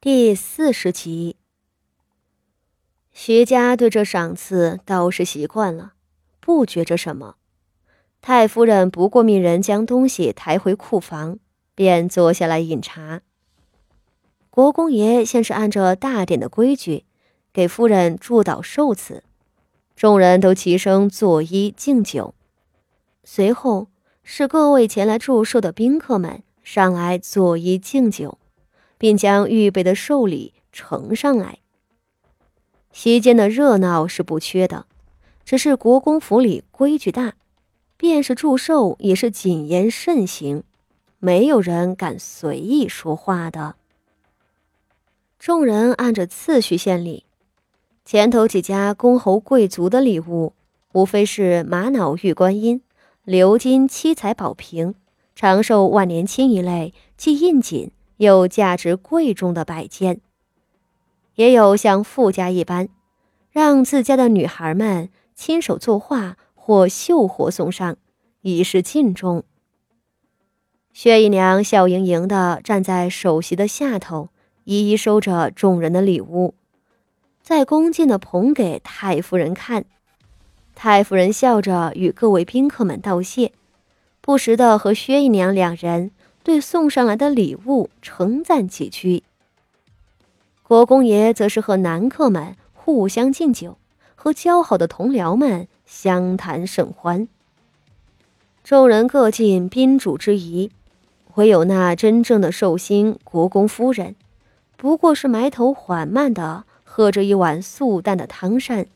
第四十集，徐家对这赏赐倒是习惯了，不觉着什么。太夫人不过命人将东西抬回库房，便坐下来饮茶。国公爷先是按着大典的规矩，给夫人祝祷寿词，众人都齐声作揖敬酒。随后是各位前来祝寿的宾客们上来作揖敬酒。并将预备的寿礼呈上来。席间的热闹是不缺的，只是国公府里规矩大，便是祝寿也是谨言慎行，没有人敢随意说话的。众人按着次序献礼，前头几家公侯贵族的礼物，无非是玛瑙玉观音、鎏金七彩宝瓶、长寿万年青一类，既应景。有价值贵重的摆件，也有像富家一般，让自家的女孩们亲手作画或绣活送上，以示敬重。薛姨娘笑盈盈地站在首席的下头，一一收着众人的礼物，再恭敬地捧给太夫人看。太夫人笑着与各位宾客们道谢，不时地和薛姨娘两人。对送上来的礼物称赞几句，国公爷则是和男客们互相敬酒，和交好的同僚们相谈甚欢。众人各尽宾主之谊，唯有那真正的寿星国公夫人，不过是埋头缓慢的喝着一碗素淡的汤膳，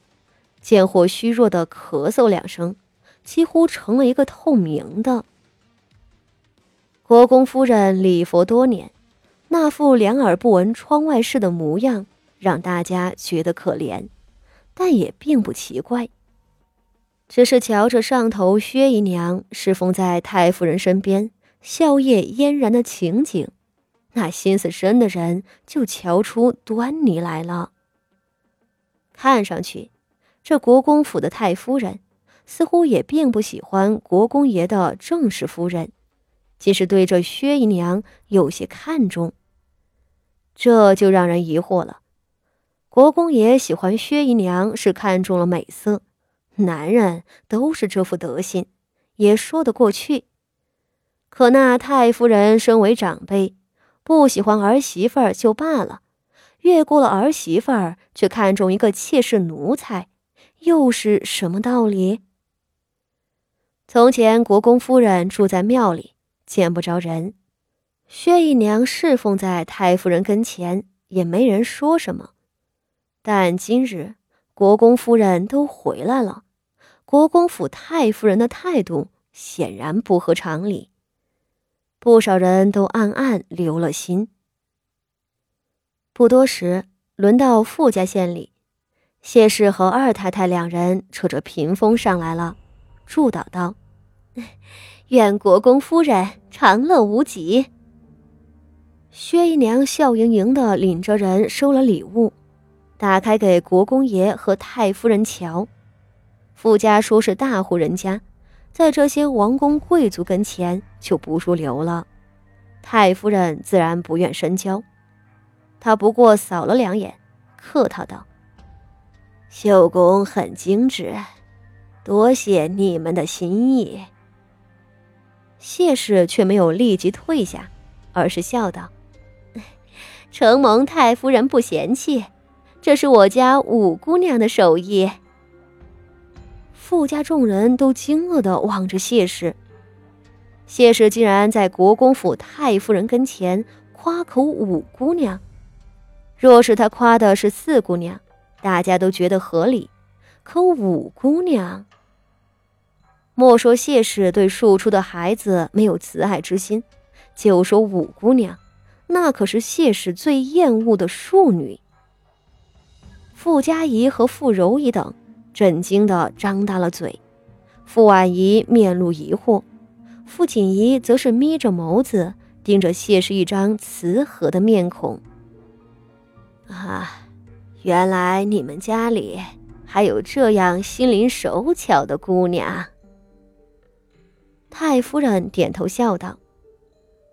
见或虚弱的咳嗽两声，几乎成了一个透明的。国公夫人礼佛多年，那副两耳不闻窗外事的模样，让大家觉得可怜，但也并不奇怪。只是瞧着上头薛姨娘侍奉在太夫人身边，笑靥嫣然的情景，那心思深的人就瞧出端倪来了。看上去，这国公府的太夫人似乎也并不喜欢国公爷的正室夫人。即是对这薛姨娘有些看重，这就让人疑惑了。国公爷喜欢薛姨娘是看中了美色，男人都是这副德行，也说得过去。可那太夫人身为长辈，不喜欢儿媳妇儿就罢了，越过了儿媳妇儿，却看中一个妾室奴才，又是什么道理？从前国公夫人住在庙里。见不着人，薛姨娘侍奉在太夫人跟前，也没人说什么。但今日国公夫人都回来了，国公府太夫人的态度显然不合常理，不少人都暗暗留了心。不多时，轮到傅家献礼，谢氏和二太太两人扯着屏风上来了，祝祷道。愿国公夫人长乐无极。薛姨娘笑盈盈的领着人收了礼物，打开给国公爷和太夫人瞧。傅家说是大户人家，在这些王公贵族跟前就不入流了。太夫人自然不愿深交，她不过扫了两眼，客套道：“绣工很精致，多谢你们的心意。”谢氏却没有立即退下，而是笑道：“ 承蒙太夫人不嫌弃，这是我家五姑娘的手艺。”傅家众人都惊愕的望着谢氏。谢氏竟然在国公府太夫人跟前夸口五姑娘，若是他夸的是四姑娘，大家都觉得合理，可五姑娘……莫说谢氏对庶出的孩子没有慈爱之心，就说五姑娘，那可是谢氏最厌恶的庶女。傅家仪和傅柔仪等震惊的张大了嘴，傅婉仪面露疑惑，傅锦仪则是眯着眸子盯着谢氏一张慈和的面孔。啊，原来你们家里还有这样心灵手巧的姑娘。太夫人点头笑道：“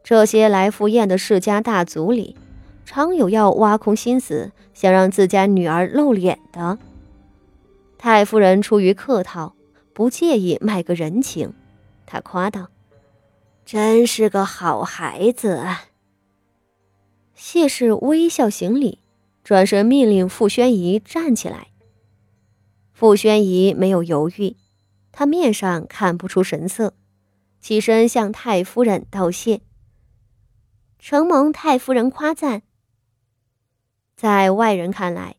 这些来赴宴的世家大族里，常有要挖空心思想让自家女儿露脸的。太夫人出于客套，不介意卖个人情，她夸道：“真是个好孩子。”谢氏微笑行礼，转身命令傅宣仪站起来。傅宣仪没有犹豫，他面上看不出神色，起身向太夫人道谢。承蒙太夫人夸赞。在外人看来，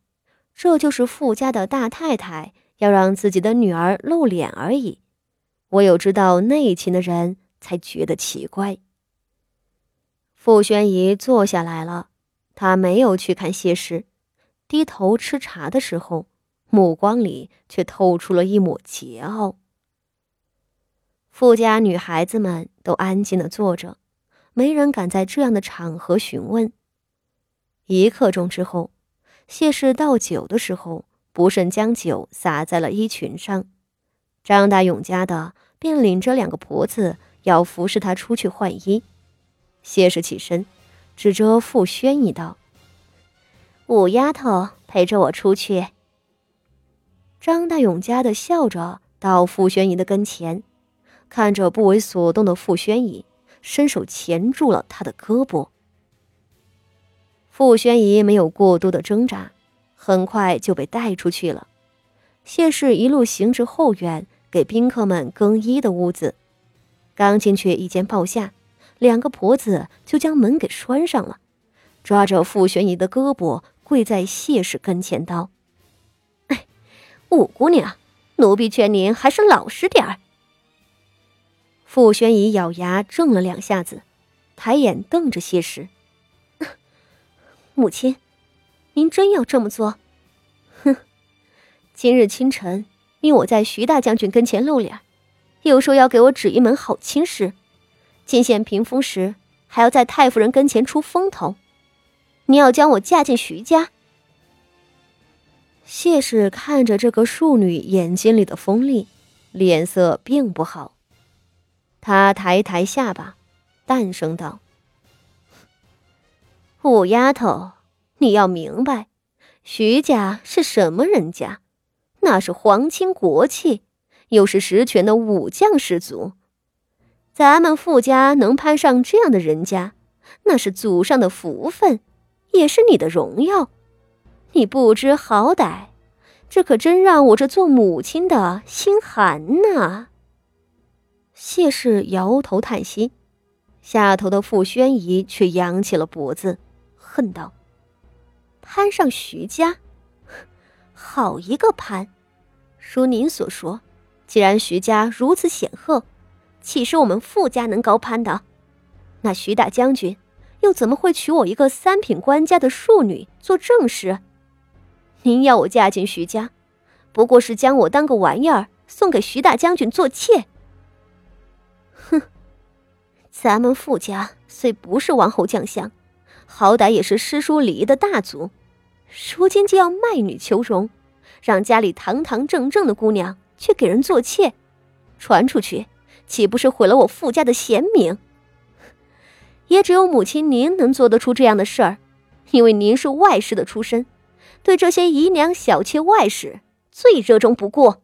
这就是傅家的大太太要让自己的女儿露脸而已。唯有知道内情的人才觉得奇怪。傅宣仪坐下来了，他没有去看谢氏，低头吃茶的时候。目光里却透出了一抹桀骜。富家女孩子们都安静的坐着，没人敢在这样的场合询问。一刻钟之后，谢氏倒酒的时候，不慎将酒洒在了衣裙上。张大勇家的便领着两个婆子要服侍她出去换衣。谢氏起身，指着傅宣仪道：“五丫头陪着我出去。”张大勇家的笑着到傅宣仪的跟前，看着不为所动的傅宣仪，伸手钳住了他的胳膊。傅宣仪没有过多的挣扎，很快就被带出去了。谢氏一路行至后院给宾客们更衣的屋子，刚进去一间报下，两个婆子就将门给拴上了，抓着傅宣仪的胳膊跪在谢氏跟前道。五姑娘，奴婢劝您还是老实点儿。傅宣仪咬牙怔了两下子，抬眼瞪着谢氏：“ 母亲，您真要这么做？哼！今日清晨，命我在徐大将军跟前露脸，又说要给我指一门好亲事，进献屏风时还要在太夫人跟前出风头，你要将我嫁进徐家。”谢氏看着这个庶女眼睛里的锋利，脸色并不好。他抬抬下巴，淡声道：“五丫头，你要明白，徐家是什么人家？那是皇亲国戚，又是实权的武将氏族。咱们傅家能攀上这样的人家，那是祖上的福分，也是你的荣耀。”你不知好歹，这可真让我这做母亲的心寒呐。谢氏摇头叹息，下头的傅宣仪却扬起了脖子，恨道：“攀上徐家，好一个攀！如您所说，既然徐家如此显赫，岂是我们傅家能高攀的？那徐大将军又怎么会娶我一个三品官家的庶女做正室？”您要我嫁进徐家，不过是将我当个玩意儿送给徐大将军做妾。哼，咱们傅家虽不是王侯将相，好歹也是诗书礼仪的大族，如今就要卖女求荣，让家里堂堂正正的姑娘去给人做妾，传出去岂不是毁了我傅家的贤名？也只有母亲您能做得出这样的事儿，因为您是外室的出身。对这些姨娘小妾外室最热衷不过。